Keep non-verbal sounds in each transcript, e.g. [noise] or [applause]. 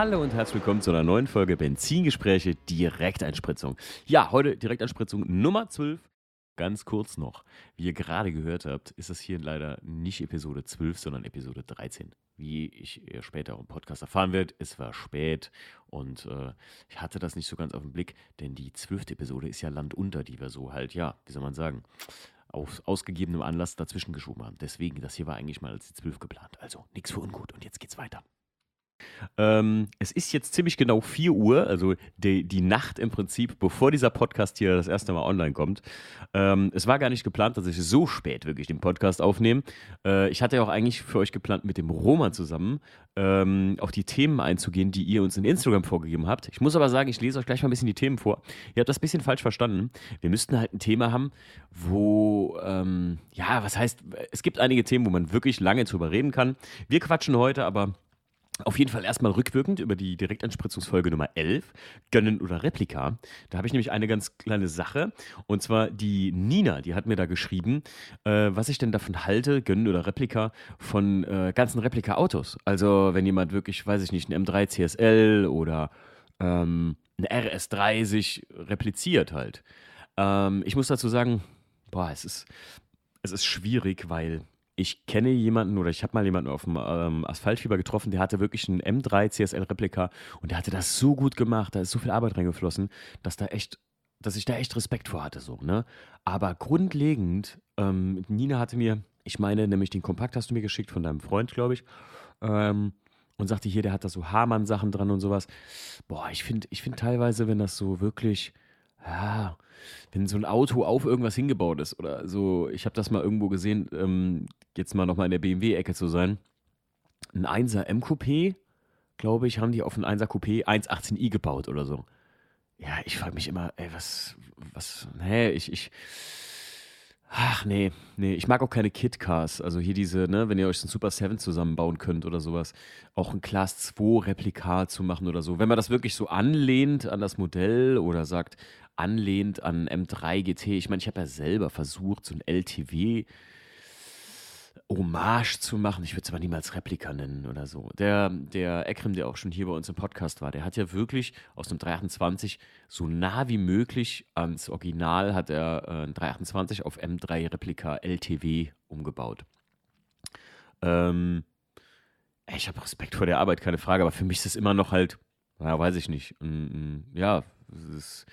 Hallo und herzlich willkommen zu einer neuen Folge Benzingespräche Direkteinspritzung. Ja, heute Direkteinspritzung Nummer 12. Ganz kurz noch, wie ihr gerade gehört habt, ist das hier leider nicht Episode 12, sondern Episode 13. Wie ich später im Podcast erfahren werde, es war spät und äh, ich hatte das nicht so ganz auf den Blick, denn die zwölfte Episode ist ja Landunter, die wir so halt, ja, wie soll man sagen, aus ausgegebenem Anlass dazwischen geschoben haben. Deswegen, das hier war eigentlich mal als die 12 geplant. Also nichts für ungut und jetzt geht's weiter. Ähm, es ist jetzt ziemlich genau 4 Uhr, also die, die Nacht im Prinzip, bevor dieser Podcast hier das erste Mal online kommt. Ähm, es war gar nicht geplant, dass ich so spät wirklich den Podcast aufnehme. Äh, ich hatte ja auch eigentlich für euch geplant, mit dem Roman zusammen ähm, auf die Themen einzugehen, die ihr uns in Instagram vorgegeben habt. Ich muss aber sagen, ich lese euch gleich mal ein bisschen die Themen vor. Ihr habt das ein bisschen falsch verstanden. Wir müssten halt ein Thema haben, wo, ähm, ja, was heißt, es gibt einige Themen, wo man wirklich lange drüber reden kann. Wir quatschen heute aber auf jeden Fall erstmal rückwirkend über die Direktanspritzungsfolge Nummer 11, Gönnen oder Replika. Da habe ich nämlich eine ganz kleine Sache. Und zwar die Nina, die hat mir da geschrieben, äh, was ich denn davon halte, Gönnen oder Replika, von äh, ganzen Replika-Autos. Also, wenn jemand wirklich, weiß ich nicht, ein M3 CSL oder ähm, ein RS3 sich repliziert halt. Ähm, ich muss dazu sagen, boah, es ist, es ist schwierig, weil ich kenne jemanden oder ich habe mal jemanden auf dem ähm, Asphaltfieber getroffen, der hatte wirklich einen M3 CSL-Replika und der hatte das so gut gemacht, da ist so viel Arbeit reingeflossen, dass da echt, dass ich da echt Respekt vor hatte, so, ne? Aber grundlegend, ähm, Nina hatte mir, ich meine, nämlich den Kompakt hast du mir geschickt von deinem Freund, glaube ich, ähm, und sagte hier, der hat da so Hamann-Sachen dran und sowas. Boah, ich finde ich find teilweise, wenn das so wirklich, ja, wenn so ein Auto auf irgendwas hingebaut ist oder so, ich habe das mal irgendwo gesehen, ähm, jetzt mal nochmal in der BMW-Ecke zu sein. Ein 1er M-Coupé, glaube ich, haben die auf ein 1er Coupé 118i gebaut oder so. Ja, ich frage mich immer, ey, was, was, hä, ich, ich, ach nee, nee, ich mag auch keine Kit-Cars. Also hier diese, ne, wenn ihr euch ein Super 7 zusammenbauen könnt oder sowas, auch ein Class 2 Replika zu machen oder so. Wenn man das wirklich so anlehnt an das Modell oder sagt, anlehnt an M3 GT. Ich meine, ich habe ja selber versucht, so ein LTW Hommage zu machen. Ich würde es aber niemals Replika nennen oder so. Der, der Ekrem, der auch schon hier bei uns im Podcast war, der hat ja wirklich aus einem 328 so nah wie möglich ans Original hat er äh, ein 328 auf M3 Replika LTW umgebaut. Ähm, ich habe Respekt vor der Arbeit, keine Frage, aber für mich ist es immer noch halt, ja, weiß ich nicht. Ja, es ist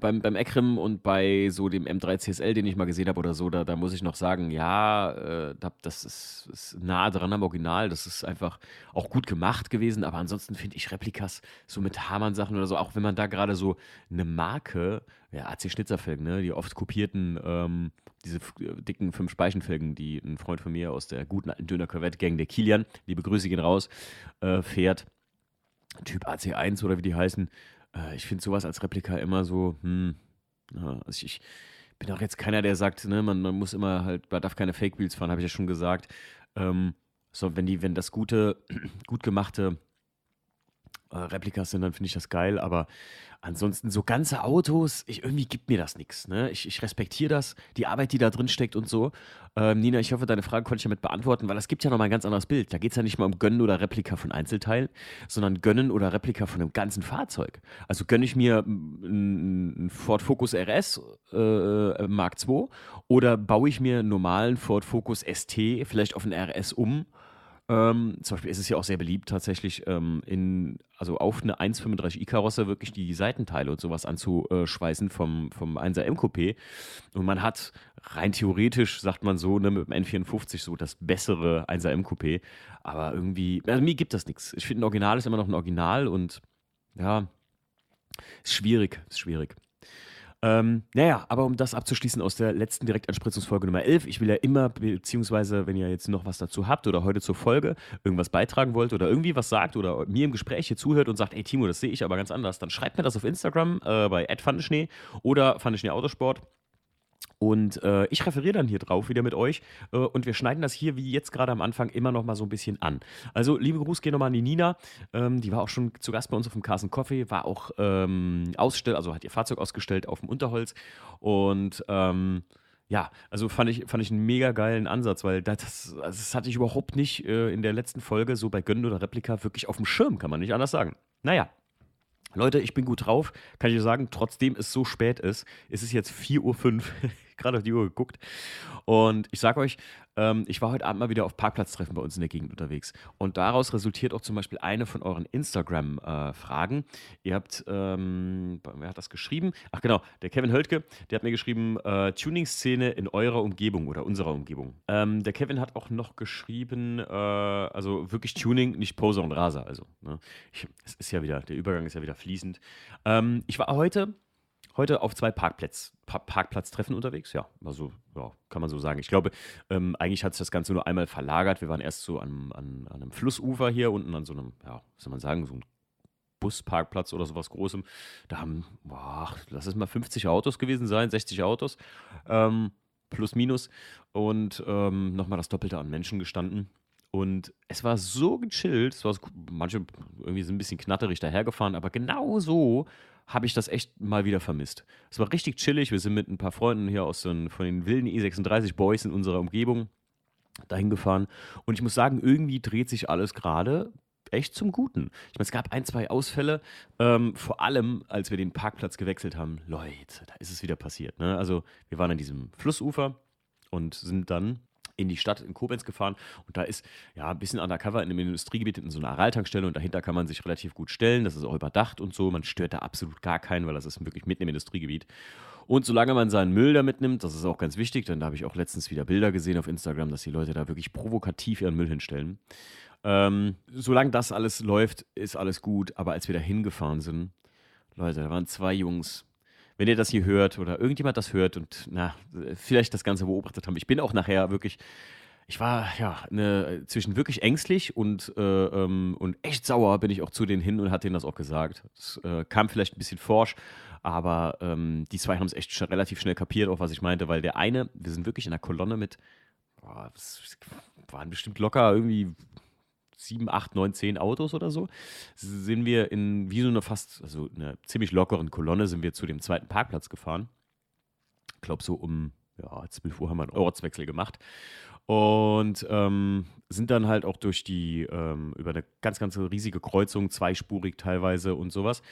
beim, beim Ekrem und bei so dem M3 CSL, den ich mal gesehen habe oder so, da, da muss ich noch sagen, ja, äh, das ist, ist nah dran am Original. Das ist einfach auch gut gemacht gewesen. Aber ansonsten finde ich Replikas so mit Hamann-Sachen oder so, auch wenn man da gerade so eine Marke, ja, AC Schnitzerfelgen, ne, die oft kopierten, ähm, diese dicken fünf Speichenfelgen, die ein Freund von mir aus der guten alten Döner Corvette Gang, der Kilian, liebe Grüße gehen raus, äh, fährt. Typ AC1 oder wie die heißen, äh, ich finde sowas als Replika immer so, hm, also ich, bin auch jetzt keiner, der sagt, ne, man, man muss immer halt, man darf keine Fake-Wheels fahren, habe ich ja schon gesagt. Ähm, so, wenn die, wenn das gute, [clears throat] gut gemachte äh, Replikas sind, dann finde ich das geil, aber ansonsten so ganze Autos, ich, irgendwie gibt mir das nichts. Ne? Ich, ich respektiere das, die Arbeit, die da drin steckt und so. Ähm, Nina, ich hoffe, deine Frage konnte ich damit beantworten, weil es gibt ja nochmal ein ganz anderes Bild. Da geht es ja nicht mal um Gönnen oder Replika von Einzelteilen, sondern Gönnen oder Replika von einem ganzen Fahrzeug. Also gönne ich mir einen Ford Focus RS äh, Mark II oder baue ich mir einen normalen Ford Focus ST vielleicht auf einen RS um ähm, zum Beispiel ist es ja auch sehr beliebt, tatsächlich ähm, in, also auf eine 1,35i-Karosse wirklich die Seitenteile und sowas anzuschweißen vom, vom 1er M-Coupé. Und man hat rein theoretisch, sagt man so, ne, mit dem N54 so das bessere 1er M-Coupé. Aber irgendwie, also mir gibt das nichts. Ich finde, ein Original ist immer noch ein Original und ja, ist schwierig, ist schwierig. Ähm, naja, aber um das abzuschließen aus der letzten Direktanspritzungsfolge Nummer 11, ich will ja immer, beziehungsweise wenn ihr jetzt noch was dazu habt oder heute zur Folge irgendwas beitragen wollt oder irgendwie was sagt oder mir im Gespräch hier zuhört und sagt, ey Timo, das sehe ich aber ganz anders, dann schreibt mir das auf Instagram äh, bei @fandeschnee oder Fandeschnee Autosport und äh, ich referiere dann hier drauf wieder mit euch äh, und wir schneiden das hier wie jetzt gerade am Anfang immer noch mal so ein bisschen an. Also liebe Gruß gehen nochmal an die Nina, ähm, die war auch schon zu Gast bei uns auf dem Carson Coffee, war auch ähm, ausstellt, also hat ihr Fahrzeug ausgestellt auf dem Unterholz und ähm, ja, also fand ich, fand ich einen mega geilen Ansatz, weil das, das hatte ich überhaupt nicht äh, in der letzten Folge so bei Gönn oder Replika wirklich auf dem Schirm, kann man nicht anders sagen. Naja, Leute, ich bin gut drauf, kann ich sagen, trotzdem es so spät ist, ist es jetzt 4.05 Uhr, [laughs] gerade auf die Uhr geguckt. Und ich sage euch, ähm, ich war heute Abend mal wieder auf Parkplatztreffen bei uns in der Gegend unterwegs. Und daraus resultiert auch zum Beispiel eine von euren Instagram-Fragen. Ihr habt, ähm, wer hat das geschrieben? Ach genau, der Kevin Höltke, der hat mir geschrieben, äh, Tuning-Szene in eurer Umgebung oder unserer Umgebung. Ähm, der Kevin hat auch noch geschrieben, äh, also wirklich Tuning, nicht Poser und Raser. Also, ne? ich, es ist ja wieder, der Übergang ist ja wieder fließend. Ähm, ich war heute heute auf zwei Parkplätz, pa Parkplatztreffen unterwegs. Ja, also ja, kann man so sagen. Ich glaube, ähm, eigentlich hat sich das Ganze nur einmal verlagert. Wir waren erst so an, an, an einem Flussufer hier unten an so einem, ja, was soll man sagen, so einem Busparkplatz oder sowas Großem. Da haben, boah, lass es mal 50 Autos gewesen sein, 60 Autos, ähm, plus minus. Und ähm, nochmal das Doppelte an Menschen gestanden. Und es war so gechillt, es war so, manche irgendwie sind ein bisschen knatterig dahergefahren, aber genau so habe ich das echt mal wieder vermisst. Es war richtig chillig. Wir sind mit ein paar Freunden hier aus den, von den wilden E36 Boys in unserer Umgebung dahin gefahren. Und ich muss sagen, irgendwie dreht sich alles gerade echt zum Guten. Ich meine, es gab ein, zwei Ausfälle, ähm, vor allem als wir den Parkplatz gewechselt haben. Leute, da ist es wieder passiert. Ne? Also wir waren an diesem Flussufer und sind dann in die Stadt in Koblenz gefahren und da ist ja ein bisschen undercover in einem Industriegebiet in so einer Araltankstelle und dahinter kann man sich relativ gut stellen. Das ist auch überdacht und so. Man stört da absolut gar keinen, weil das ist wirklich mitten im Industriegebiet. Und solange man seinen Müll da mitnimmt, das ist auch ganz wichtig, denn da habe ich auch letztens wieder Bilder gesehen auf Instagram, dass die Leute da wirklich provokativ ihren Müll hinstellen. Ähm, solange das alles läuft, ist alles gut. Aber als wir da hingefahren sind, Leute, da waren zwei Jungs, wenn ihr das hier hört oder irgendjemand das hört und na, vielleicht das Ganze beobachtet haben. Ich bin auch nachher wirklich, ich war ja ne, zwischen wirklich ängstlich und, äh, ähm, und echt sauer bin ich auch zu denen hin und hat denen das auch gesagt. Es äh, kam vielleicht ein bisschen forsch, aber ähm, die zwei haben es echt relativ schnell kapiert, auch was ich meinte, weil der eine, wir sind wirklich in einer Kolonne mit, boah, waren bestimmt locker irgendwie sieben, acht, neun, zehn Autos oder so, sind wir in wie so eine fast, also eine ziemlich lockeren Kolonne sind wir zu dem zweiten Parkplatz gefahren. Ich glaube, so um ja, 12 Uhr haben wir einen Ortswechsel gemacht. Und ähm, sind dann halt auch durch die, ähm, über eine ganz, ganz riesige Kreuzung, zweispurig teilweise und sowas.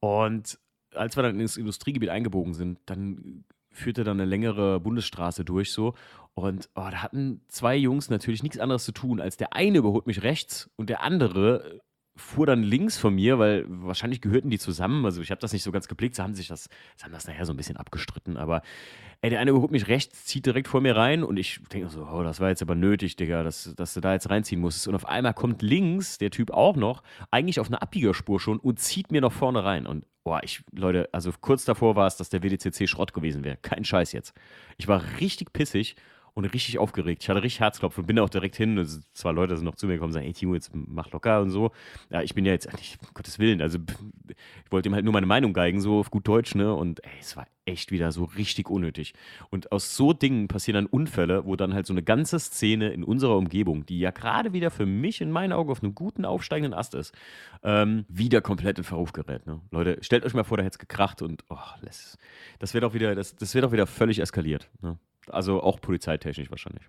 Und als wir dann ins Industriegebiet eingebogen sind, dann führte dann eine längere Bundesstraße durch so. Und oh, da hatten zwei Jungs natürlich nichts anderes zu tun, als der eine überholt mich rechts und der andere fuhr dann links von mir, weil wahrscheinlich gehörten die zusammen. Also ich habe das nicht so ganz geblickt. Sie haben sich das, sie haben das nachher so ein bisschen abgestritten. Aber ey, der eine überholt mich rechts, zieht direkt vor mir rein und ich denke so, oh, das war jetzt aber nötig, Digga, dass, dass du da jetzt reinziehen musstest. Und auf einmal kommt links der Typ auch noch, eigentlich auf einer Abbiegerspur schon und zieht mir noch vorne rein. Und boah, ich, Leute, also kurz davor war es, dass der WDCC Schrott gewesen wäre. Kein Scheiß jetzt. Ich war richtig pissig und richtig aufgeregt. Ich hatte richtig Herzklopfen und bin auch direkt hin. Also zwei Leute sind noch zu mir gekommen und sagen, hey Timo, jetzt mach locker und so. Ja, ich bin ja jetzt eigentlich, um Gottes Willen, also ich wollte ihm halt nur meine Meinung geigen, so auf gut Deutsch, ne? Und ey, es war echt wieder so richtig unnötig. Und aus so Dingen passieren dann Unfälle, wo dann halt so eine ganze Szene in unserer Umgebung, die ja gerade wieder für mich in meinen Augen auf einem guten aufsteigenden Ast ist, ähm, wieder komplett in Verruf gerät. Ne? Leute, stellt euch mal vor, da hätte es gekracht und oh, das wird auch wieder, das, das wird auch wieder völlig eskaliert. Ne? Also auch polizeitechnisch wahrscheinlich.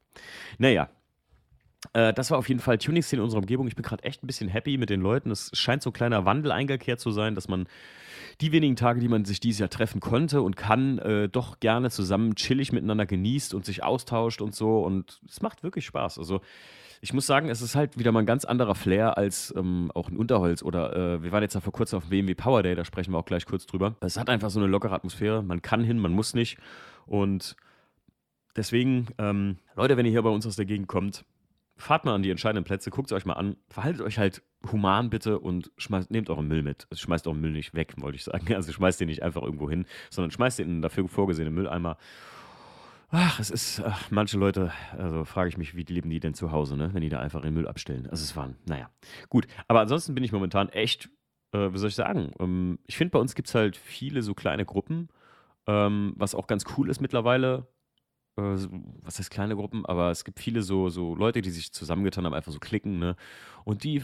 Naja, äh, das war auf jeden Fall Tuning-Szene in unserer Umgebung. Ich bin gerade echt ein bisschen happy mit den Leuten. Es scheint so ein kleiner Wandel eingekehrt zu sein, dass man die wenigen Tage, die man sich dieses Jahr treffen konnte und kann, äh, doch gerne zusammen chillig miteinander genießt und sich austauscht und so. Und es macht wirklich Spaß. Also ich muss sagen, es ist halt wieder mal ein ganz anderer Flair als ähm, auch ein Unterholz oder äh, wir waren jetzt ja vor kurzem auf dem BMW Power Day, da sprechen wir auch gleich kurz drüber. Es hat einfach so eine lockere Atmosphäre. Man kann hin, man muss nicht. Und Deswegen, ähm, Leute, wenn ihr hier bei uns aus der Gegend kommt, fahrt mal an die entscheidenden Plätze, guckt es euch mal an, verhaltet euch halt human bitte und schmeißt, nehmt euren Müll mit. Also schmeißt euren Müll nicht weg, wollte ich sagen. [laughs] Also schmeißt den nicht einfach irgendwo hin, sondern schmeißt den in dafür vorgesehenen Mülleimer. Ach, es ist, ach, manche Leute, also frage ich mich, wie leben die denn zu Hause, ne? wenn die da einfach den Müll abstellen. Also es waren, naja, gut. Aber ansonsten bin ich momentan echt, äh, wie soll ich sagen, ähm, ich finde, bei uns gibt es halt viele so kleine Gruppen, ähm, was auch ganz cool ist mittlerweile äh, was heißt kleine Gruppen, aber es gibt viele so, so Leute, die sich zusammengetan haben, einfach so klicken, ne? Und die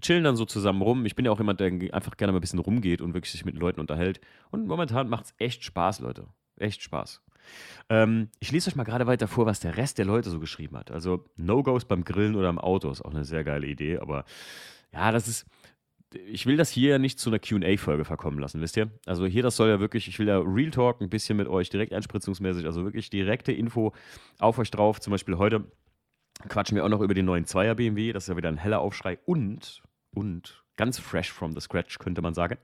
chillen dann so zusammen rum. Ich bin ja auch jemand, der einfach gerne mal ein bisschen rumgeht und wirklich sich mit Leuten unterhält. Und momentan macht es echt Spaß, Leute. Echt Spaß. Ähm, ich lese euch mal gerade weiter vor, was der Rest der Leute so geschrieben hat. Also No-Gos beim Grillen oder im Auto ist auch eine sehr geile Idee, aber ja, das ist. Ich will das hier nicht zu einer QA-Folge verkommen lassen, wisst ihr? Also hier, das soll ja wirklich, ich will ja Real Talk ein bisschen mit euch, direkt einspritzungsmäßig, also wirklich direkte Info auf euch drauf. Zum Beispiel heute quatschen wir auch noch über den neuen Zweier BMW, das ist ja wieder ein heller Aufschrei und, und ganz fresh from the scratch, könnte man sagen.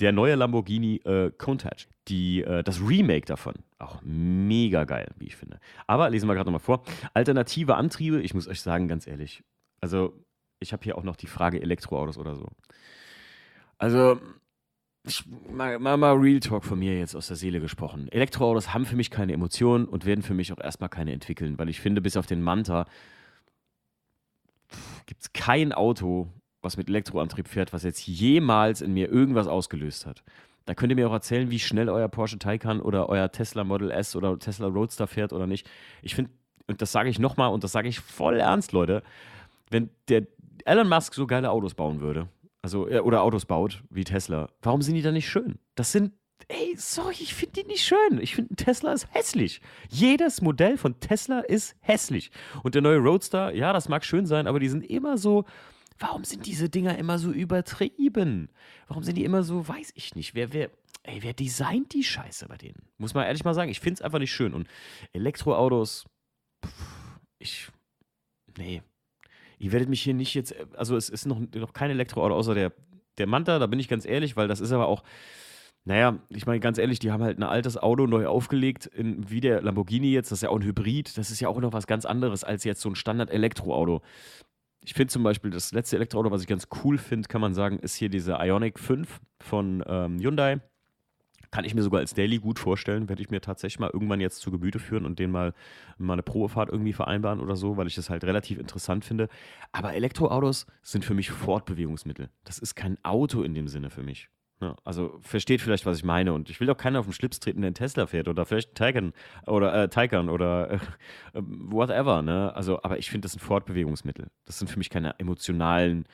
Der neue Lamborghini äh, Countach. Die, äh, das Remake davon. Auch mega geil, wie ich finde. Aber lesen wir gerade nochmal vor. Alternative Antriebe, ich muss euch sagen, ganz ehrlich. Also, ich habe hier auch noch die Frage Elektroautos oder so. Also, mal, mal, mal Real Talk von mir jetzt aus der Seele gesprochen. Elektroautos haben für mich keine Emotionen und werden für mich auch erstmal keine entwickeln, weil ich finde, bis auf den Manta gibt es kein Auto, was mit Elektroantrieb fährt, was jetzt jemals in mir irgendwas ausgelöst hat. Da könnt ihr mir auch erzählen, wie schnell euer Porsche Taycan oder euer Tesla Model S oder Tesla Roadster fährt oder nicht. Ich finde, und das sage ich nochmal und das sage ich voll ernst, Leute, wenn der Elon Musk so geile Autos bauen würde, also oder Autos baut wie Tesla, warum sind die dann nicht schön? Das sind Ey, sorry, ich finde die nicht schön. Ich finde, Tesla ist hässlich. Jedes Modell von Tesla ist hässlich. Und der neue Roadster, ja, das mag schön sein, aber die sind immer so, Warum sind diese Dinger immer so übertrieben? Warum sind die immer so, weiß ich nicht. Wer, wer, ey, wer designt die Scheiße bei denen? Muss man ehrlich mal sagen, ich finde es einfach nicht schön. Und Elektroautos, pff, ich, nee. Ihr werdet mich hier nicht jetzt, also es ist noch, noch kein Elektroauto außer der, der Manta, da bin ich ganz ehrlich, weil das ist aber auch, naja, ich meine ganz ehrlich, die haben halt ein altes Auto neu aufgelegt, in, wie der Lamborghini jetzt, das ist ja auch ein Hybrid, das ist ja auch noch was ganz anderes als jetzt so ein Standard-Elektroauto. Ich finde zum Beispiel das letzte Elektroauto, was ich ganz cool finde, kann man sagen, ist hier diese Ionic 5 von ähm, Hyundai. Kann ich mir sogar als Daily gut vorstellen, werde ich mir tatsächlich mal irgendwann jetzt zu Gemüte führen und den mal, mal eine Probefahrt irgendwie vereinbaren oder so, weil ich das halt relativ interessant finde. Aber Elektroautos sind für mich Fortbewegungsmittel. Das ist kein Auto in dem Sinne für mich. Ja, also versteht vielleicht, was ich meine. Und ich will doch keinen auf den Schlips treten, der einen Tesla fährt oder vielleicht Taycan oder äh, Taycan oder äh, whatever. Ne? Also, aber ich finde, das sind Fortbewegungsmittel. Das sind für mich keine emotionalen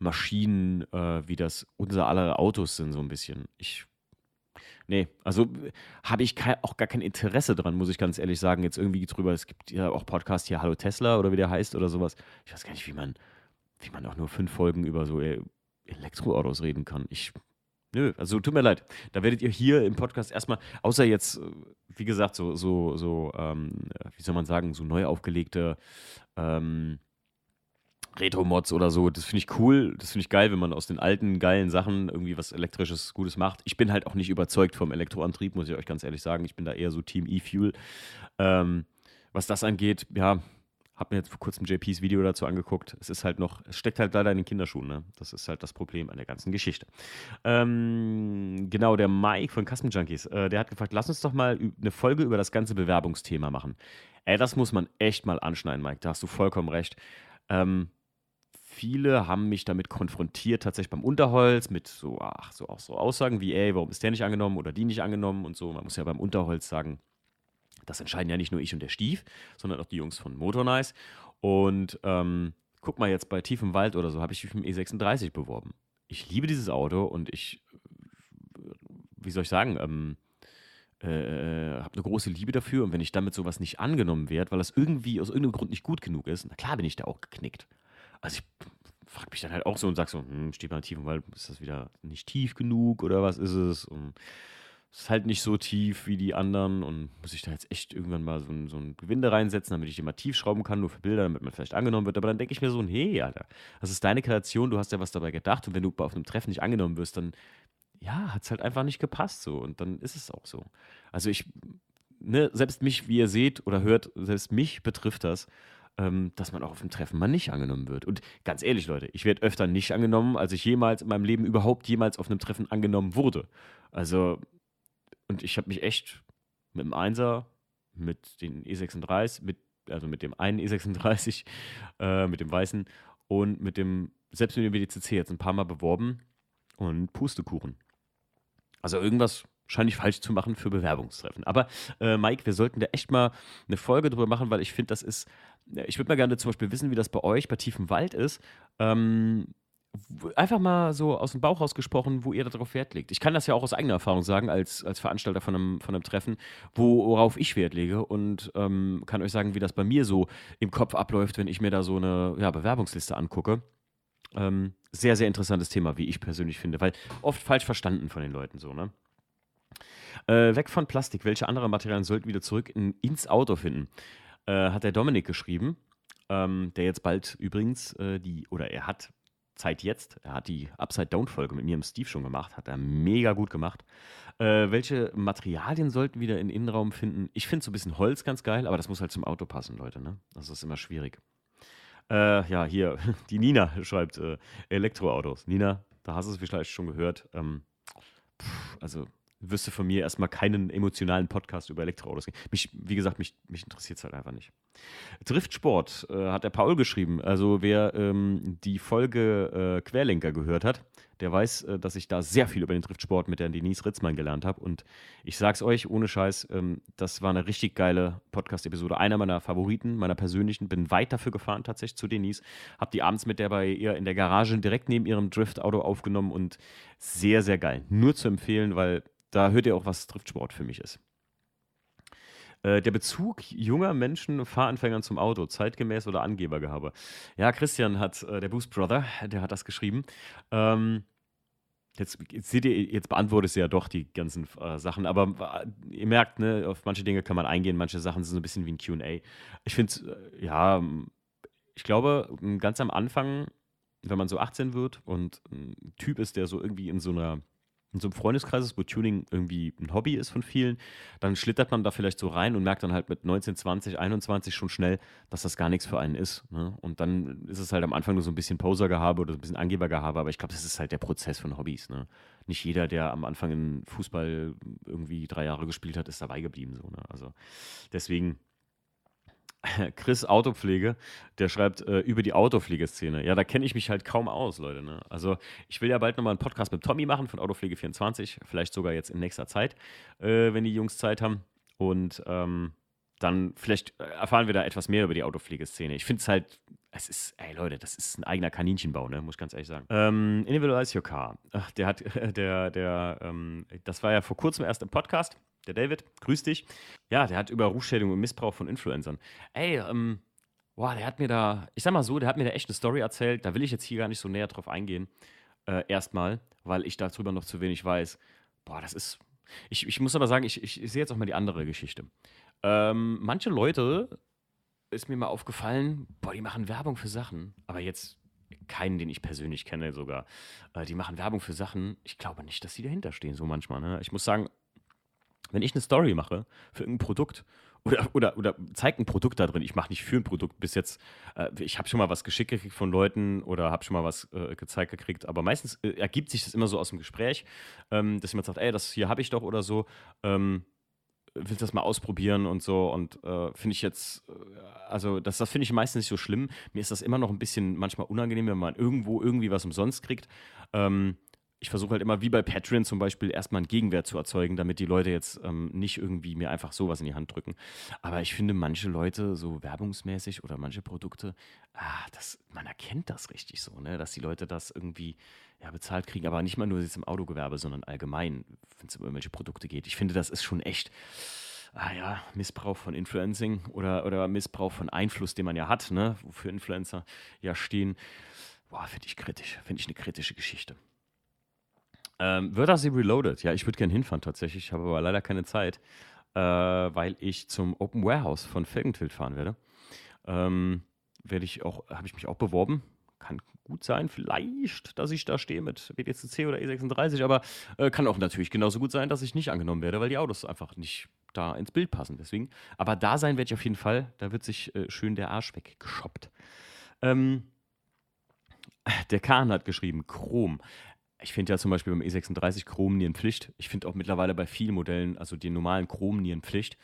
Maschinen, äh, wie das unser aller Autos sind, so ein bisschen. Ich Nee, also habe ich kein, auch gar kein Interesse dran, muss ich ganz ehrlich sagen. Jetzt irgendwie drüber, es gibt ja auch Podcast hier Hallo Tesla oder wie der heißt oder sowas. Ich weiß gar nicht, wie man, wie man auch nur fünf Folgen über so äh, Elektroautos reden kann. Ich Nö, also tut mir leid. Da werdet ihr hier im Podcast erstmal, außer jetzt, äh, wie gesagt, so, so, so, ähm, wie soll man sagen, so neu aufgelegte ähm, Retro-Mods oder so, das finde ich cool, das finde ich geil, wenn man aus den alten, geilen Sachen irgendwie was elektrisches, Gutes macht. Ich bin halt auch nicht überzeugt vom Elektroantrieb, muss ich euch ganz ehrlich sagen. Ich bin da eher so Team E-Fuel. Ähm, was das angeht, ja, habe mir jetzt vor kurzem JPs Video dazu angeguckt. Es ist halt noch, es steckt halt leider in den Kinderschuhen. Ne? Das ist halt das Problem an der ganzen Geschichte. Ähm, genau, der Mike von Custom Junkies, äh, der hat gefragt, lass uns doch mal eine Folge über das ganze Bewerbungsthema machen. Ey, das muss man echt mal anschneiden, Mike. Da hast du vollkommen recht. Ähm, viele haben mich damit konfrontiert, tatsächlich beim Unterholz, mit so, ach, so auch so Aussagen wie, ey, warum ist der nicht angenommen oder die nicht angenommen und so. Man muss ja beim Unterholz sagen, das entscheiden ja nicht nur ich und der Stief, sondern auch die Jungs von Motornice. Und ähm, guck mal jetzt bei Tiefem Wald oder so, habe ich mich mit dem E36 beworben. Ich liebe dieses Auto und ich, wie soll ich sagen, ähm, äh, habe eine große Liebe dafür. Und wenn ich damit sowas nicht angenommen werde, weil das irgendwie aus irgendeinem Grund nicht gut genug ist, na klar bin ich da auch geknickt. Also ich frage mich dann halt auch so und sage so, hm, steht mal tief im Wald, ist das wieder nicht tief genug oder was ist es? Und ist halt nicht so tief wie die anderen und muss ich da jetzt echt irgendwann mal so ein, so ein Gewinde reinsetzen, damit ich den mal tief schrauben kann, nur für Bilder, damit man vielleicht angenommen wird. Aber dann denke ich mir so, hey, Alter, das ist deine Kreation, du hast ja was dabei gedacht und wenn du auf einem Treffen nicht angenommen wirst, dann ja, hat es halt einfach nicht gepasst so und dann ist es auch so. Also ich, ne, selbst mich, wie ihr seht oder hört, selbst mich betrifft das, ähm, dass man auch auf dem Treffen mal nicht angenommen wird. Und ganz ehrlich, Leute, ich werde öfter nicht angenommen, als ich jemals in meinem Leben überhaupt jemals auf einem Treffen angenommen wurde. Also und ich habe mich echt mit dem Einser, mit den E36, mit, also mit dem einen E36, [laughs] äh, mit dem weißen und mit dem, selbst mit dem WDCC jetzt ein paar Mal beworben und Pustekuchen. Also irgendwas scheine ich falsch zu machen für Bewerbungstreffen. Aber äh, Mike, wir sollten da echt mal eine Folge drüber machen, weil ich finde, das ist, ich würde mal gerne zum Beispiel wissen, wie das bei euch bei Tiefem Wald ist. Ähm, einfach mal so aus dem Bauch rausgesprochen, wo ihr darauf Wert legt. Ich kann das ja auch aus eigener Erfahrung sagen, als, als Veranstalter von einem, von einem Treffen, worauf ich Wert lege und ähm, kann euch sagen, wie das bei mir so im Kopf abläuft, wenn ich mir da so eine ja, Bewerbungsliste angucke. Ähm, sehr, sehr interessantes Thema, wie ich persönlich finde, weil oft falsch verstanden von den Leuten so, ne? Äh, weg von Plastik. Welche anderen Materialien sollten wieder zurück in, ins Auto finden? Äh, hat der Dominik geschrieben, ähm, der jetzt bald übrigens äh, die, oder er hat Zeit jetzt, er hat die Upside-Down-Folge mit mir im Steve schon gemacht, hat er mega gut gemacht. Äh, welche Materialien sollten wieder in den Innenraum finden? Ich finde so ein bisschen Holz ganz geil, aber das muss halt zum Auto passen, Leute. Ne? Das ist immer schwierig. Äh, ja, hier, [laughs] die Nina schreibt äh, Elektroautos. Nina, da hast du es vielleicht schon gehört. Ähm, pff, also wirst du von mir erstmal keinen emotionalen Podcast über Elektroautos geben. Mich, wie gesagt, mich, mich interessiert es halt einfach nicht. Driftsport äh, hat der Paul geschrieben. Also wer ähm, die Folge äh, Querlenker gehört hat, der weiß, äh, dass ich da sehr viel über den Driftsport mit der Denise Ritzmann gelernt habe. Und ich sag's euch, ohne Scheiß, ähm, das war eine richtig geile Podcast-Episode. Einer meiner Favoriten, meiner persönlichen. Bin weit dafür gefahren, tatsächlich zu Denise. Hab die abends mit der bei ihr in der Garage direkt neben ihrem Drift-Auto aufgenommen und sehr, sehr geil. Nur zu empfehlen, weil da hört ihr auch, was Driftsport für mich ist. Äh, der Bezug junger Menschen, Fahranfängern zum Auto, zeitgemäß oder Angebergehabe. Ja, Christian hat, äh, der Boost Brother, der hat das geschrieben. Ähm, Jetzt, jetzt, seht ihr, jetzt beantwortet ihr ja doch die ganzen äh, Sachen, aber äh, ihr merkt, ne, auf manche Dinge kann man eingehen, manche Sachen sind so ein bisschen wie ein QA. Ich finde, ja, ich glaube, ganz am Anfang, wenn man so 18 wird und ein Typ ist, der so irgendwie in so einer in so einem Freundeskreis ist, wo Tuning irgendwie ein Hobby ist von vielen, dann schlittert man da vielleicht so rein und merkt dann halt mit 19, 20, 21 schon schnell, dass das gar nichts für einen ist. Ne? Und dann ist es halt am Anfang nur so ein bisschen Posergehabe oder so ein bisschen Angebergehabe, aber ich glaube, das ist halt der Prozess von Hobbys. Ne? Nicht jeder, der am Anfang in Fußball irgendwie drei Jahre gespielt hat, ist dabei geblieben. So, ne? Also deswegen [laughs] Chris Autopflege, der schreibt äh, über die Autopflegeszene. Ja, da kenne ich mich halt kaum aus, Leute. Ne? Also ich will ja bald nochmal einen Podcast mit Tommy machen von Autopflege24, vielleicht sogar jetzt in nächster Zeit, äh, wenn die Jungs Zeit haben. Und ähm, dann vielleicht äh, erfahren wir da etwas mehr über die Autopflegeszene. Ich finde es halt, es ist, ey Leute, das ist ein eigener Kaninchenbau, ne? muss ich ganz ehrlich sagen. Ähm, Individualize Your Car. Ach, der hat, [laughs] der, der, ähm, das war ja vor kurzem erst im Podcast der David, grüß dich. Ja, der hat über Rufschädigung und Missbrauch von Influencern. Ey, ähm, boah, der hat mir da, ich sag mal so, der hat mir da echt eine Story erzählt. Da will ich jetzt hier gar nicht so näher drauf eingehen. Äh, erstmal, weil ich darüber noch zu wenig weiß. Boah, das ist. Ich, ich muss aber sagen, ich, ich, sehe jetzt auch mal die andere Geschichte. Ähm, manche Leute, ist mir mal aufgefallen, boah, die machen Werbung für Sachen. Aber jetzt keinen, den ich persönlich kenne sogar. Äh, die machen Werbung für Sachen. Ich glaube nicht, dass sie dahinter stehen, so manchmal. Ne? Ich muss sagen, wenn ich eine Story mache für irgendein Produkt oder, oder, oder zeige ein Produkt da drin, ich mache nicht für ein Produkt bis jetzt, äh, ich habe schon mal was geschickt gekriegt von Leuten oder habe schon mal was äh, gezeigt gekriegt, aber meistens äh, ergibt sich das immer so aus dem Gespräch, ähm, dass jemand sagt, ey, das hier habe ich doch oder so. Ähm, willst das mal ausprobieren und so und äh, finde ich jetzt, äh, also das, das finde ich meistens nicht so schlimm. Mir ist das immer noch ein bisschen manchmal unangenehm, wenn man irgendwo irgendwie was umsonst kriegt. Ähm, ich versuche halt immer, wie bei Patreon zum Beispiel, erstmal einen Gegenwert zu erzeugen, damit die Leute jetzt ähm, nicht irgendwie mir einfach sowas in die Hand drücken. Aber ich finde, manche Leute so werbungsmäßig oder manche Produkte, ah, das, man erkennt das richtig so, ne? dass die Leute das irgendwie ja, bezahlt kriegen, aber nicht mal nur jetzt im Autogewerbe, sondern allgemein, wenn es um irgendwelche Produkte geht. Ich finde, das ist schon echt ah ja, Missbrauch von Influencing oder, oder Missbrauch von Einfluss, den man ja hat, ne, wofür Influencer ja stehen. Boah, finde ich kritisch, finde ich eine kritische Geschichte. Ähm, Wörthersee Reloaded. Ja, ich würde gerne hinfahren tatsächlich, ich habe aber leider keine Zeit, äh, weil ich zum Open Warehouse von Felgentilt fahren werde. Ähm, werde ich auch, habe ich mich auch beworben. Kann gut sein, vielleicht, dass ich da stehe mit BTCC oder E36, aber äh, kann auch natürlich genauso gut sein, dass ich nicht angenommen werde, weil die Autos einfach nicht da ins Bild passen. Deswegen, aber da sein werde ich auf jeden Fall. Da wird sich äh, schön der Arsch weggeschoppt. Ähm, der Kahn hat geschrieben, Chrom. Ich finde ja zum Beispiel beim E36 Chrom Pflicht. Ich finde auch mittlerweile bei vielen Modellen, also den normalen Chrom Pflicht.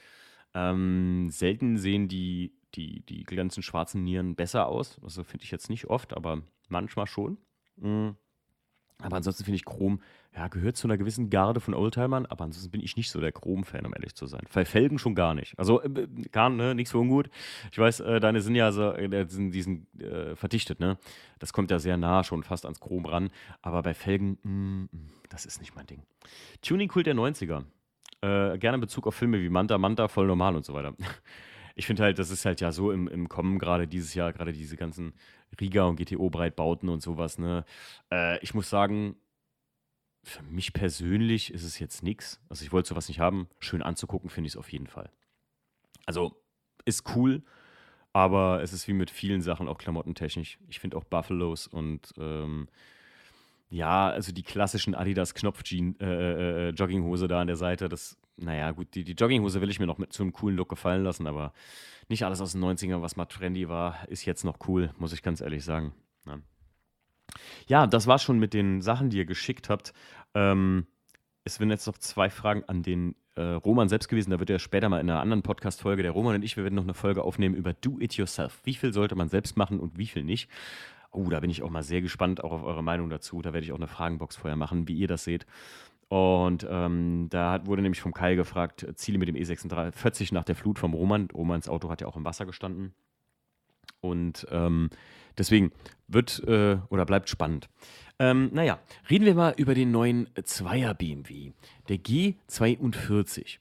Ähm, selten sehen die, die, die ganzen schwarzen Nieren besser aus. Also finde ich jetzt nicht oft, aber manchmal schon. Mhm. Aber ansonsten finde ich Chrom, ja, gehört zu einer gewissen Garde von Oldtimern, aber ansonsten bin ich nicht so der Chrom-Fan, um ehrlich zu sein. Bei Felgen schon gar nicht. Also, äh, gar, ne, nichts für ungut. Ich weiß, äh, deine sind ja so, äh, sind, die sind äh, verdichtet, ne? Das kommt ja sehr nah schon fast ans Chrom ran. Aber bei Felgen, mh, mm, mm, das ist nicht mein Ding. Tuning-Kult der 90er. Äh, gerne in Bezug auf Filme wie Manta, Manta, voll normal und so weiter. Ich finde halt, das ist halt ja so im, im Kommen gerade dieses Jahr, gerade diese ganzen Riga und GTO-Breitbauten und sowas, ne? Äh, ich muss sagen, für mich persönlich ist es jetzt nichts. Also ich wollte sowas nicht haben. Schön anzugucken finde ich es auf jeden Fall. Also ist cool, aber es ist wie mit vielen Sachen auch klamottentechnisch. Ich finde auch Buffalos und ähm, ja, also die klassischen Adidas Knopf-Jogginghose äh, äh, äh da an der Seite, das, naja, gut, die, die Jogginghose will ich mir noch mit zu einem coolen Look gefallen lassen, aber nicht alles aus den 90ern, was mal trendy war, ist jetzt noch cool, muss ich ganz ehrlich sagen. Ja, ja das war schon mit den Sachen, die ihr geschickt habt. Ähm, es werden jetzt noch zwei Fragen an den äh, Roman selbst gewesen. Da wird er später mal in einer anderen Podcast-Folge, der Roman und ich, wir werden noch eine Folge aufnehmen über Do It Yourself. Wie viel sollte man selbst machen und wie viel nicht? Oh, da bin ich auch mal sehr gespannt, auch auf eure Meinung dazu. Da werde ich auch eine Fragenbox vorher machen, wie ihr das seht. Und ähm, da wurde nämlich vom Kai gefragt, Ziele mit dem E46 nach der Flut vom Roman. Romans Auto hat ja auch im Wasser gestanden. Und ähm, deswegen wird äh, oder bleibt spannend. Ähm, naja, reden wir mal über den neuen Zweier BMW, der G42.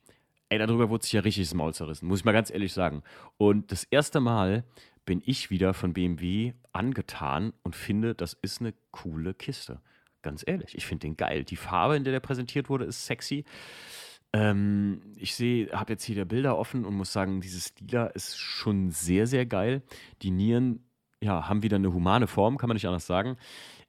Ey, darüber wurde sich ja richtig das Maul zerrissen, muss ich mal ganz ehrlich sagen. Und das erste Mal bin ich wieder von BMW angetan und finde, das ist eine coole Kiste. Ganz ehrlich, ich finde den geil. Die Farbe, in der der präsentiert wurde, ist sexy. Ähm, ich sehe, habe jetzt hier der Bilder offen und muss sagen, dieses Lila ist schon sehr, sehr geil. Die Nieren ja, haben wieder eine humane Form, kann man nicht anders sagen.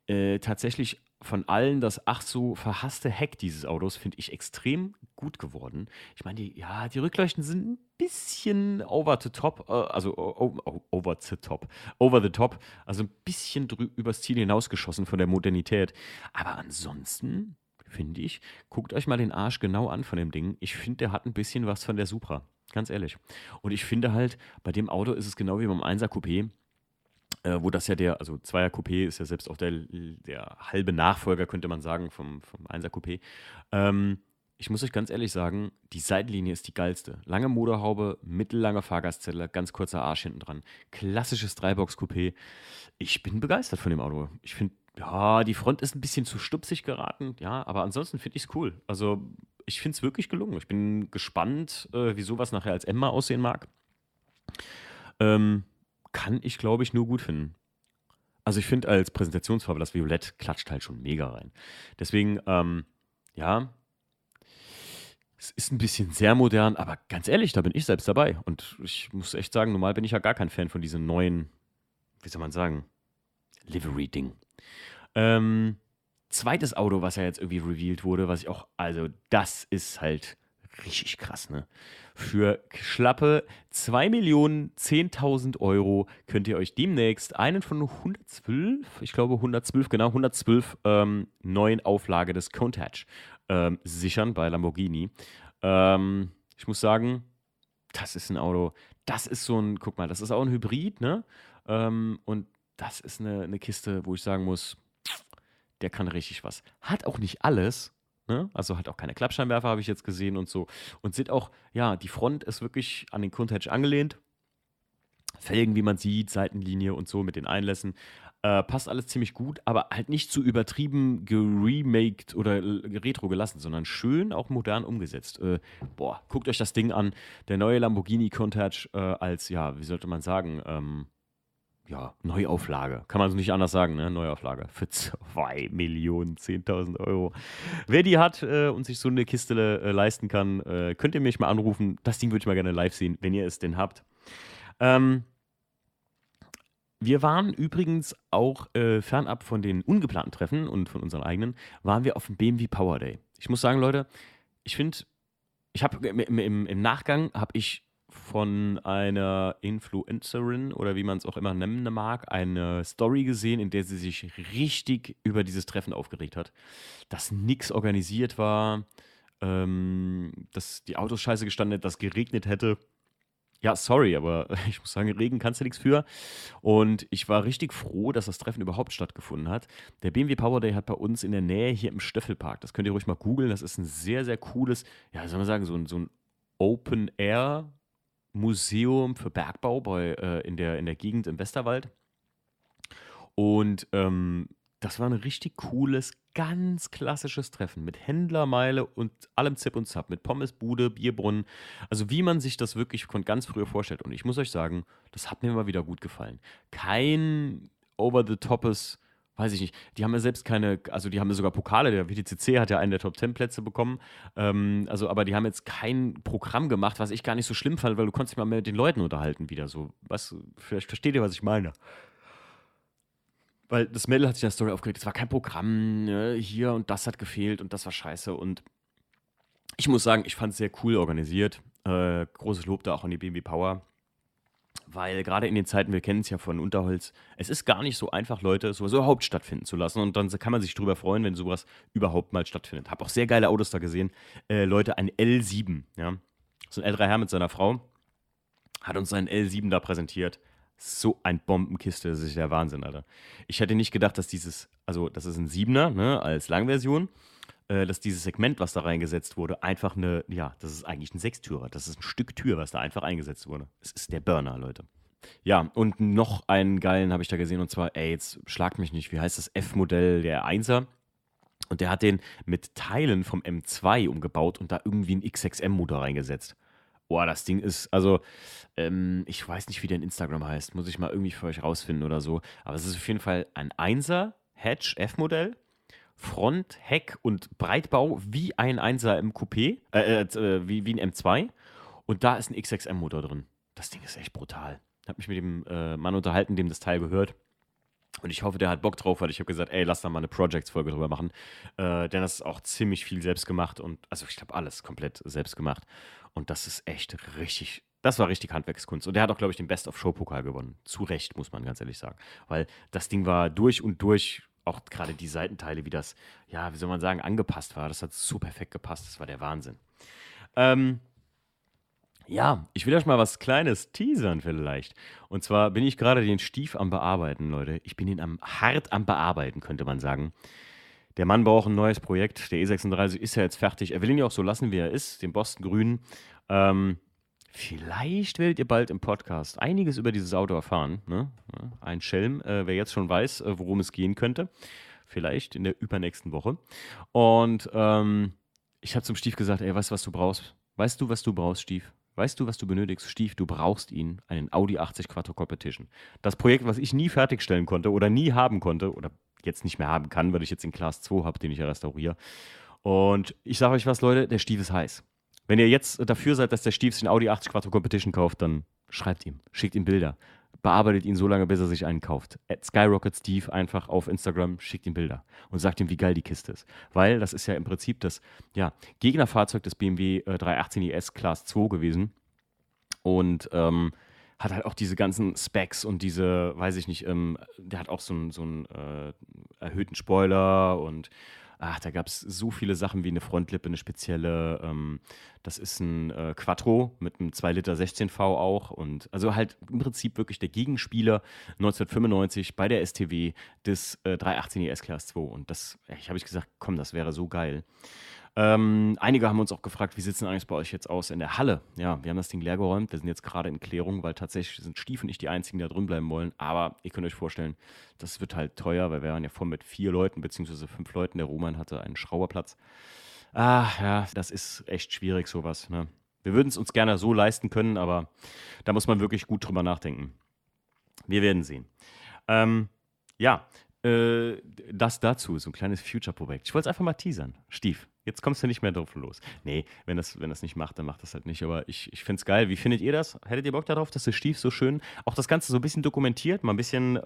Äh, tatsächlich von allen das ach so verhasste Heck dieses Autos finde ich extrem gut geworden. Ich meine, die, ja, die Rückleuchten sind ein bisschen over the top, äh, also over the top, over the top, also ein bisschen übers Ziel hinausgeschossen von der Modernität. Aber ansonsten finde ich, guckt euch mal den Arsch genau an von dem Ding. Ich finde, der hat ein bisschen was von der Supra. Ganz ehrlich. Und ich finde halt, bei dem Auto ist es genau wie beim 1er Coupé äh, wo das ja der, also Zweier Coupé ist ja selbst auch der, der halbe Nachfolger, könnte man sagen, vom, vom Einser Coupé. Ähm, ich muss euch ganz ehrlich sagen, die Seitenlinie ist die geilste. Lange Motorhaube, mittellange Fahrgastzelle, ganz kurzer Arsch hinten dran. Klassisches Dreibox-Coupé. Ich bin begeistert von dem Auto. Ich finde, ja, die Front ist ein bisschen zu stupsig geraten, ja, aber ansonsten finde ich es cool. Also, ich finde es wirklich gelungen. Ich bin gespannt, äh, wie sowas nachher als Emma aussehen mag. Ähm, kann ich, glaube ich, nur gut finden. Also ich finde als Präsentationsfarbe das Violett klatscht halt schon mega rein. Deswegen, ähm, ja, es ist ein bisschen sehr modern, aber ganz ehrlich, da bin ich selbst dabei. Und ich muss echt sagen, normal bin ich ja gar kein Fan von diesem neuen, wie soll man sagen, Livery-Ding. Ähm, zweites Auto, was ja jetzt irgendwie revealed wurde, was ich auch, also das ist halt richtig krass, ne? Für schlappe 2 Millionen 10.000 Euro könnt ihr euch demnächst einen von 112, ich glaube 112, genau, 112 ähm, neuen Auflage des Countach ähm, sichern bei Lamborghini. Ähm, ich muss sagen, das ist ein Auto, das ist so ein, guck mal, das ist auch ein Hybrid, ne? Ähm, und das ist eine, eine Kiste, wo ich sagen muss, der kann richtig was. Hat auch nicht alles, Ne? Also hat auch keine Klappscheinwerfer, habe ich jetzt gesehen und so. Und sieht auch, ja, die Front ist wirklich an den Countach angelehnt. Felgen, wie man sieht, Seitenlinie und so mit den Einlässen. Äh, passt alles ziemlich gut, aber halt nicht zu übertrieben geremaked oder retro gelassen, sondern schön auch modern umgesetzt. Äh, boah, guckt euch das Ding an. Der neue Lamborghini Countach äh, als, ja, wie sollte man sagen, ähm, ja, Neuauflage. Kann man so nicht anders sagen, ne? Neuauflage. Für 2 Millionen, 10.000 Euro. Wer die hat äh, und sich so eine Kiste äh, leisten kann, äh, könnt ihr mich mal anrufen. Das Ding würde ich mal gerne live sehen, wenn ihr es denn habt. Ähm, wir waren übrigens auch äh, fernab von den ungeplanten Treffen und von unseren eigenen, waren wir auf dem BMW Power Day. Ich muss sagen, Leute, ich finde, ich habe im, im, im Nachgang habe ich von einer Influencerin oder wie man es auch immer nennen mag, eine Story gesehen, in der sie sich richtig über dieses Treffen aufgeregt hat. Dass nichts organisiert war, ähm, dass die Autos scheiße gestanden hätten, dass geregnet hätte. ja, sorry, aber [laughs] ich muss sagen, Regen kannst du nichts für. Und ich war richtig froh, dass das Treffen überhaupt stattgefunden hat. Der BMW Power Day hat bei uns in der Nähe hier im Stöffelpark, das könnt ihr ruhig mal googeln, das ist ein sehr, sehr cooles, ja, soll man sagen, so ein, so ein Open-Air-Museum für Bergbau bei, äh, in, der, in der Gegend im Westerwald. Und ähm, das war ein richtig cooles, ganz klassisches Treffen mit Händlermeile und allem Zip und Zap, mit Pommesbude, Bierbrunnen. Also wie man sich das wirklich von ganz früher vorstellt. Und ich muss euch sagen, das hat mir mal wieder gut gefallen. Kein over-the-topes, weiß ich nicht. Die haben ja selbst keine, also die haben ja sogar Pokale. Der WTCC hat ja einen der Top 10 Plätze bekommen. Ähm, also, aber die haben jetzt kein Programm gemacht, was ich gar nicht so schlimm fand, weil du konntest dich mal mit den Leuten unterhalten wieder so. Was, vielleicht versteht ihr, was ich meine weil das Mädel hat sich in der Story aufgeregt, es war kein Programm, ne? hier und das hat gefehlt und das war scheiße. Und ich muss sagen, ich fand es sehr cool organisiert. Äh, großes Lob da auch an die BMW Power. Weil gerade in den Zeiten, wir kennen es ja von Unterholz, es ist gar nicht so einfach, Leute sowas überhaupt stattfinden zu lassen. Und dann kann man sich drüber freuen, wenn sowas überhaupt mal stattfindet. Hab auch sehr geile Autos da gesehen. Äh, Leute, ein L7, ja. So ein älterer Herr mit seiner Frau hat uns seinen L7 da präsentiert so ein Bombenkiste, das ist der Wahnsinn, Alter. Ich hätte nicht gedacht, dass dieses, also das ist ein Siebener, ne, als Langversion, äh, dass dieses Segment, was da reingesetzt wurde, einfach eine, ja, das ist eigentlich ein Sechstürer. Das ist ein Stück Tür, was da einfach eingesetzt wurde. Es ist der Burner, Leute. Ja, und noch einen geilen habe ich da gesehen, und zwar, ey, jetzt schlagt mich nicht, wie heißt das F-Modell der 1er? Und der hat den mit Teilen vom M2 umgebaut und da irgendwie ein XXM-Motor reingesetzt. Boah, das Ding ist, also, ähm, ich weiß nicht, wie der in Instagram heißt. Muss ich mal irgendwie für euch rausfinden oder so. Aber es ist auf jeden Fall ein 1er Hatch F-Modell. Front, Heck und Breitbau wie ein 1er im Coupé, äh, äh, wie, wie ein M2. Und da ist ein XXM-Motor drin. Das Ding ist echt brutal. Ich habe mich mit dem äh, Mann unterhalten, dem das Teil gehört. Und ich hoffe, der hat Bock drauf, weil ich habe gesagt, ey, lass da mal eine Projects-Folge drüber machen. Äh, denn das ist auch ziemlich viel selbst gemacht und, also ich glaube, alles komplett selbst gemacht. Und das ist echt richtig, das war richtig Handwerkskunst. Und der hat auch, glaube ich, den Best of Show-Pokal gewonnen. Zu Recht, muss man ganz ehrlich sagen. Weil das Ding war durch und durch, auch gerade die Seitenteile, wie das, ja, wie soll man sagen, angepasst war. Das hat so perfekt gepasst. Das war der Wahnsinn. Ähm, ja, ich will euch mal was Kleines teasern vielleicht. Und zwar bin ich gerade den Stief am Bearbeiten, Leute. Ich bin ihn am, hart am Bearbeiten, könnte man sagen. Der Mann braucht ein neues Projekt. Der E36 ist ja jetzt fertig. Er will ihn ja auch so lassen, wie er ist, den Boston Grün. Ähm, vielleicht werdet ihr bald im Podcast einiges über dieses Auto erfahren. Ne? Ein Schelm, äh, wer jetzt schon weiß, äh, worum es gehen könnte. Vielleicht in der übernächsten Woche. Und ähm, ich habe zum Stief gesagt, ey, weißt du, was du brauchst? Weißt du, was du brauchst, Stief? Weißt du, was du benötigst? Stief, du brauchst ihn, einen Audi 80 Quattro Competition. Das Projekt, was ich nie fertigstellen konnte oder nie haben konnte oder jetzt nicht mehr haben kann, weil ich jetzt den Class 2 habe, den ich ja restauriere. Und ich sage euch was, Leute, der Stief ist heiß. Wenn ihr jetzt dafür seid, dass der Stief sich einen Audi 80 Quattro Competition kauft, dann schreibt ihm, schickt ihm Bilder, bearbeitet ihn so lange, bis er sich einen kauft. At Skyrocket Steve einfach auf Instagram, schickt ihm Bilder und sagt ihm, wie geil die Kiste ist. Weil das ist ja im Prinzip das ja, Gegnerfahrzeug des BMW äh, 318 ES Class 2 gewesen. Und ähm, hat halt auch diese ganzen Specs und diese, weiß ich nicht, ähm, der hat auch so einen, so äh, erhöhten Spoiler und ach, da gab es so viele Sachen wie eine Frontlippe, eine spezielle, ähm, das ist ein äh, Quattro mit einem 2 Liter 16V auch und also halt im Prinzip wirklich der Gegenspieler 1995 bei der STW des äh, 318 ES Class 2 und das, ich habe ich gesagt, komm, das wäre so geil. Ähm, einige haben uns auch gefragt, wie sieht es eigentlich bei euch jetzt aus in der Halle? Ja, wir haben das Ding leergeräumt. Wir sind jetzt gerade in Klärung, weil tatsächlich sind Stief nicht die einzigen, die da drin bleiben wollen. Aber ihr könnt euch vorstellen, das wird halt teuer, weil wir waren ja voll mit vier Leuten, beziehungsweise fünf Leuten. Der Roman hatte einen Schrauberplatz. Ah, ja, das ist echt schwierig, sowas. Ne? Wir würden es uns gerne so leisten können, aber da muss man wirklich gut drüber nachdenken. Wir werden sehen. Ähm, ja, äh, das dazu, so ein kleines Future-Projekt. Ich wollte es einfach mal teasern. Stief, Jetzt kommst du nicht mehr drauf los. Nee, wenn das, wenn das nicht macht, dann macht das halt nicht. Aber ich, ich finde es geil. Wie findet ihr das? Hättet ihr Bock darauf, dass der Stief so schön auch das Ganze so ein bisschen dokumentiert, mal ein bisschen, äh,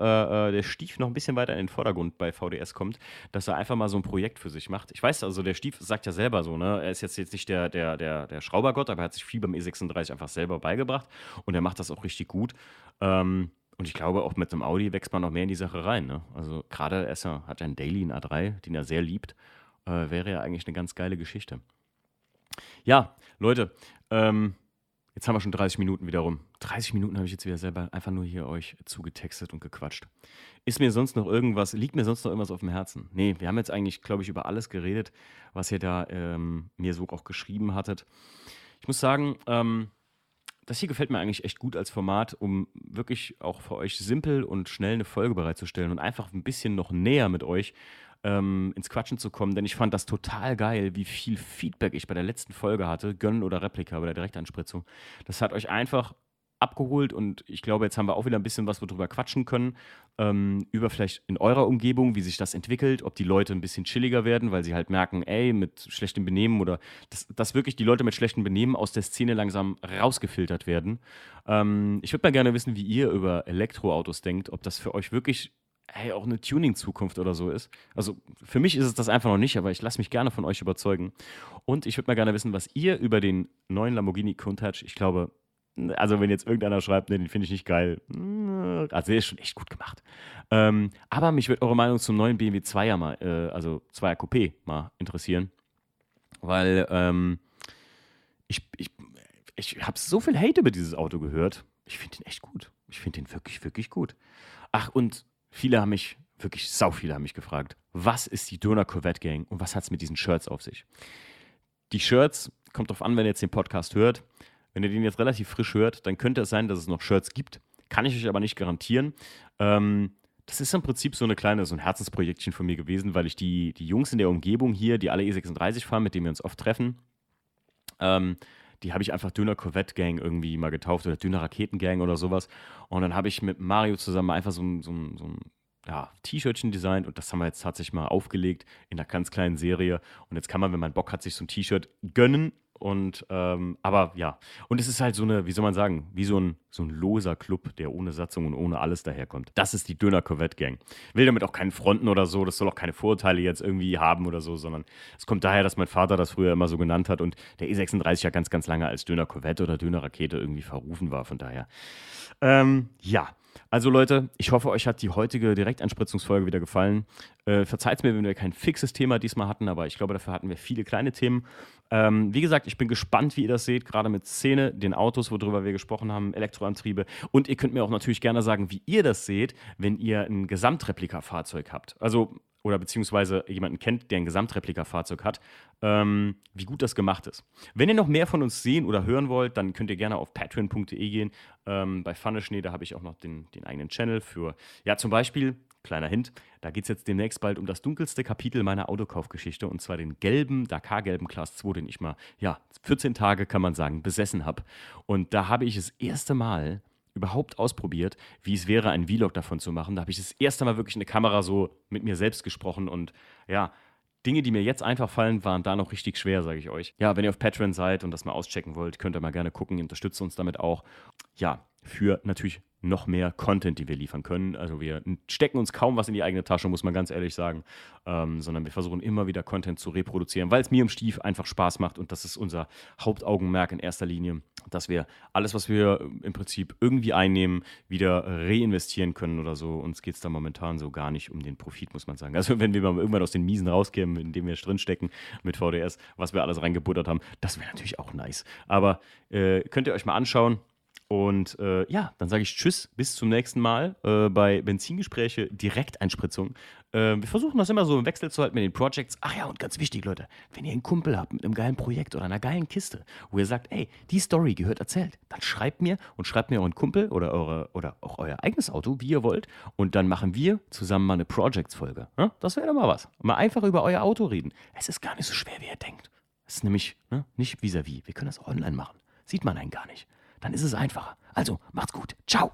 äh der Stief noch ein bisschen weiter in den Vordergrund bei VDS kommt, dass er einfach mal so ein Projekt für sich macht? Ich weiß, also der Stief sagt ja selber so, ne? Er ist jetzt, jetzt nicht der, der, der, der Schraubergott, aber er hat sich viel beim E36 einfach selber beigebracht und er macht das auch richtig gut. Ähm, und ich glaube, auch mit einem Audi wächst man noch mehr in die Sache rein. Ne? Also gerade er hat einen Daily, einen A3, den er sehr liebt äh, wäre ja eigentlich eine ganz geile Geschichte. Ja, Leute, ähm, Jetzt haben wir schon 30 Minuten wieder rum. 30 Minuten habe ich jetzt wieder selber einfach nur hier euch zugetextet und gequatscht. Ist mir sonst noch irgendwas, liegt mir sonst noch irgendwas auf dem Herzen? Nee, wir haben jetzt eigentlich, glaube ich, über alles geredet, was ihr da ähm, mir so auch geschrieben hattet. Ich muss sagen, ähm, das hier gefällt mir eigentlich echt gut als Format, um wirklich auch für euch simpel und schnell eine Folge bereitzustellen und einfach ein bisschen noch näher mit euch ähm, ins Quatschen zu kommen, denn ich fand das total geil, wie viel Feedback ich bei der letzten Folge hatte, Gönnen oder Replika bei der Direktanspritzung. Das hat euch einfach abgeholt und ich glaube, jetzt haben wir auch wieder ein bisschen was, worüber quatschen können, ähm, über vielleicht in eurer Umgebung, wie sich das entwickelt, ob die Leute ein bisschen chilliger werden, weil sie halt merken, ey, mit schlechtem Benehmen oder dass, dass wirklich die Leute mit schlechtem Benehmen aus der Szene langsam rausgefiltert werden. Ähm, ich würde mal gerne wissen, wie ihr über Elektroautos denkt, ob das für euch wirklich hey, auch eine Tuning-Zukunft oder so ist. Also für mich ist es das einfach noch nicht, aber ich lasse mich gerne von euch überzeugen. Und ich würde mal gerne wissen, was ihr über den neuen Lamborghini Countach, ich glaube, also wenn jetzt irgendeiner schreibt, ne, den finde ich nicht geil, also der ist schon echt gut gemacht. Ähm, aber mich würde eure Meinung zum neuen BMW 2er mal, äh, also 2er Coupé mal interessieren, weil ähm, ich, ich, ich habe so viel Hate über dieses Auto gehört. Ich finde den echt gut. Ich finde den wirklich, wirklich gut. Ach, und Viele haben mich, wirklich sau viele haben mich gefragt, was ist die Döner Corvette Gang und was hat es mit diesen Shirts auf sich? Die Shirts, kommt drauf an, wenn ihr jetzt den Podcast hört. Wenn ihr den jetzt relativ frisch hört, dann könnte es sein, dass es noch Shirts gibt. Kann ich euch aber nicht garantieren. Ähm, das ist im Prinzip so eine kleine, so ein Herzensprojektchen von mir gewesen, weil ich die, die Jungs in der Umgebung hier, die alle E36 fahren, mit denen wir uns oft treffen, ähm, die habe ich einfach Döner Corvette Gang irgendwie mal getauft oder Döner Raketen Gang oder sowas. Und dann habe ich mit Mario zusammen einfach so ein, so ein, so ein ja, T-Shirtchen designt und das haben wir jetzt tatsächlich mal aufgelegt in einer ganz kleinen Serie. Und jetzt kann man, wenn man Bock hat, sich so ein T-Shirt gönnen und ähm, aber ja, und es ist halt so eine, wie soll man sagen, wie so ein, so ein loser Club, der ohne Satzung und ohne alles daherkommt. Das ist die Döner Corvette Gang. Will damit auch keinen Fronten oder so, das soll auch keine Vorurteile jetzt irgendwie haben oder so, sondern es kommt daher, dass mein Vater das früher immer so genannt hat und der E36 ja ganz, ganz lange als Döner Corvette oder Döner Rakete irgendwie verrufen war. Von daher, ähm, ja. Also Leute, ich hoffe, euch hat die heutige Direktanspritzungsfolge wieder gefallen. Äh, Verzeiht mir, wenn wir kein fixes Thema diesmal hatten, aber ich glaube, dafür hatten wir viele kleine Themen. Ähm, wie gesagt, ich bin gespannt, wie ihr das seht, gerade mit Szene, den Autos, worüber wir gesprochen haben, Elektroantriebe. Und ihr könnt mir auch natürlich gerne sagen, wie ihr das seht, wenn ihr ein Gesamtreplika-Fahrzeug habt. Also oder beziehungsweise jemanden kennt, der ein Gesamtreplika-Fahrzeug hat, ähm, wie gut das gemacht ist. Wenn ihr noch mehr von uns sehen oder hören wollt, dann könnt ihr gerne auf patreon.de gehen. Ähm, bei Pfanneschnee, da habe ich auch noch den, den eigenen Channel für, ja, zum Beispiel Kleiner Hint, da geht es jetzt demnächst bald um das dunkelste Kapitel meiner Autokaufgeschichte und zwar den gelben, Dakar-gelben Class 2, den ich mal, ja, 14 Tage kann man sagen, besessen habe. Und da habe ich das erste Mal überhaupt ausprobiert, wie es wäre, einen Vlog davon zu machen. Da habe ich das erste Mal wirklich eine Kamera so mit mir selbst gesprochen und ja, Dinge, die mir jetzt einfach fallen, waren da noch richtig schwer, sage ich euch. Ja, wenn ihr auf Patreon seid und das mal auschecken wollt, könnt ihr mal gerne gucken, unterstützt uns damit auch. Ja, für natürlich noch mehr Content, die wir liefern können. Also wir stecken uns kaum was in die eigene Tasche, muss man ganz ehrlich sagen, ähm, sondern wir versuchen immer wieder Content zu reproduzieren, weil es mir im Stief einfach Spaß macht und das ist unser Hauptaugenmerk in erster Linie, dass wir alles, was wir im Prinzip irgendwie einnehmen, wieder reinvestieren können oder so. Uns geht es da momentan so gar nicht um den Profit, muss man sagen. Also wenn wir mal irgendwann aus den Miesen rauskämen, in dem wir drinstecken mit VDS, was wir alles reingebuttert haben, das wäre natürlich auch nice. Aber äh, könnt ihr euch mal anschauen. Und äh, ja, dann sage ich Tschüss, bis zum nächsten Mal äh, bei Benzingespräche Direkteinspritzung. Äh, wir versuchen das immer so im Wechsel zu halten mit den Projects. Ach ja, und ganz wichtig, Leute, wenn ihr einen Kumpel habt mit einem geilen Projekt oder einer geilen Kiste, wo ihr sagt, ey, die Story gehört erzählt, dann schreibt mir und schreibt mir euren Kumpel oder, eure, oder auch euer eigenes Auto, wie ihr wollt. Und dann machen wir zusammen mal eine Projects-Folge. Ja? Das wäre doch mal was. Mal einfach über euer Auto reden. Es ist gar nicht so schwer, wie ihr denkt. Es ist nämlich ne, nicht vis-à-vis. -vis. Wir können das auch online machen. Sieht man einen gar nicht dann ist es einfacher. Also, macht's gut. Ciao.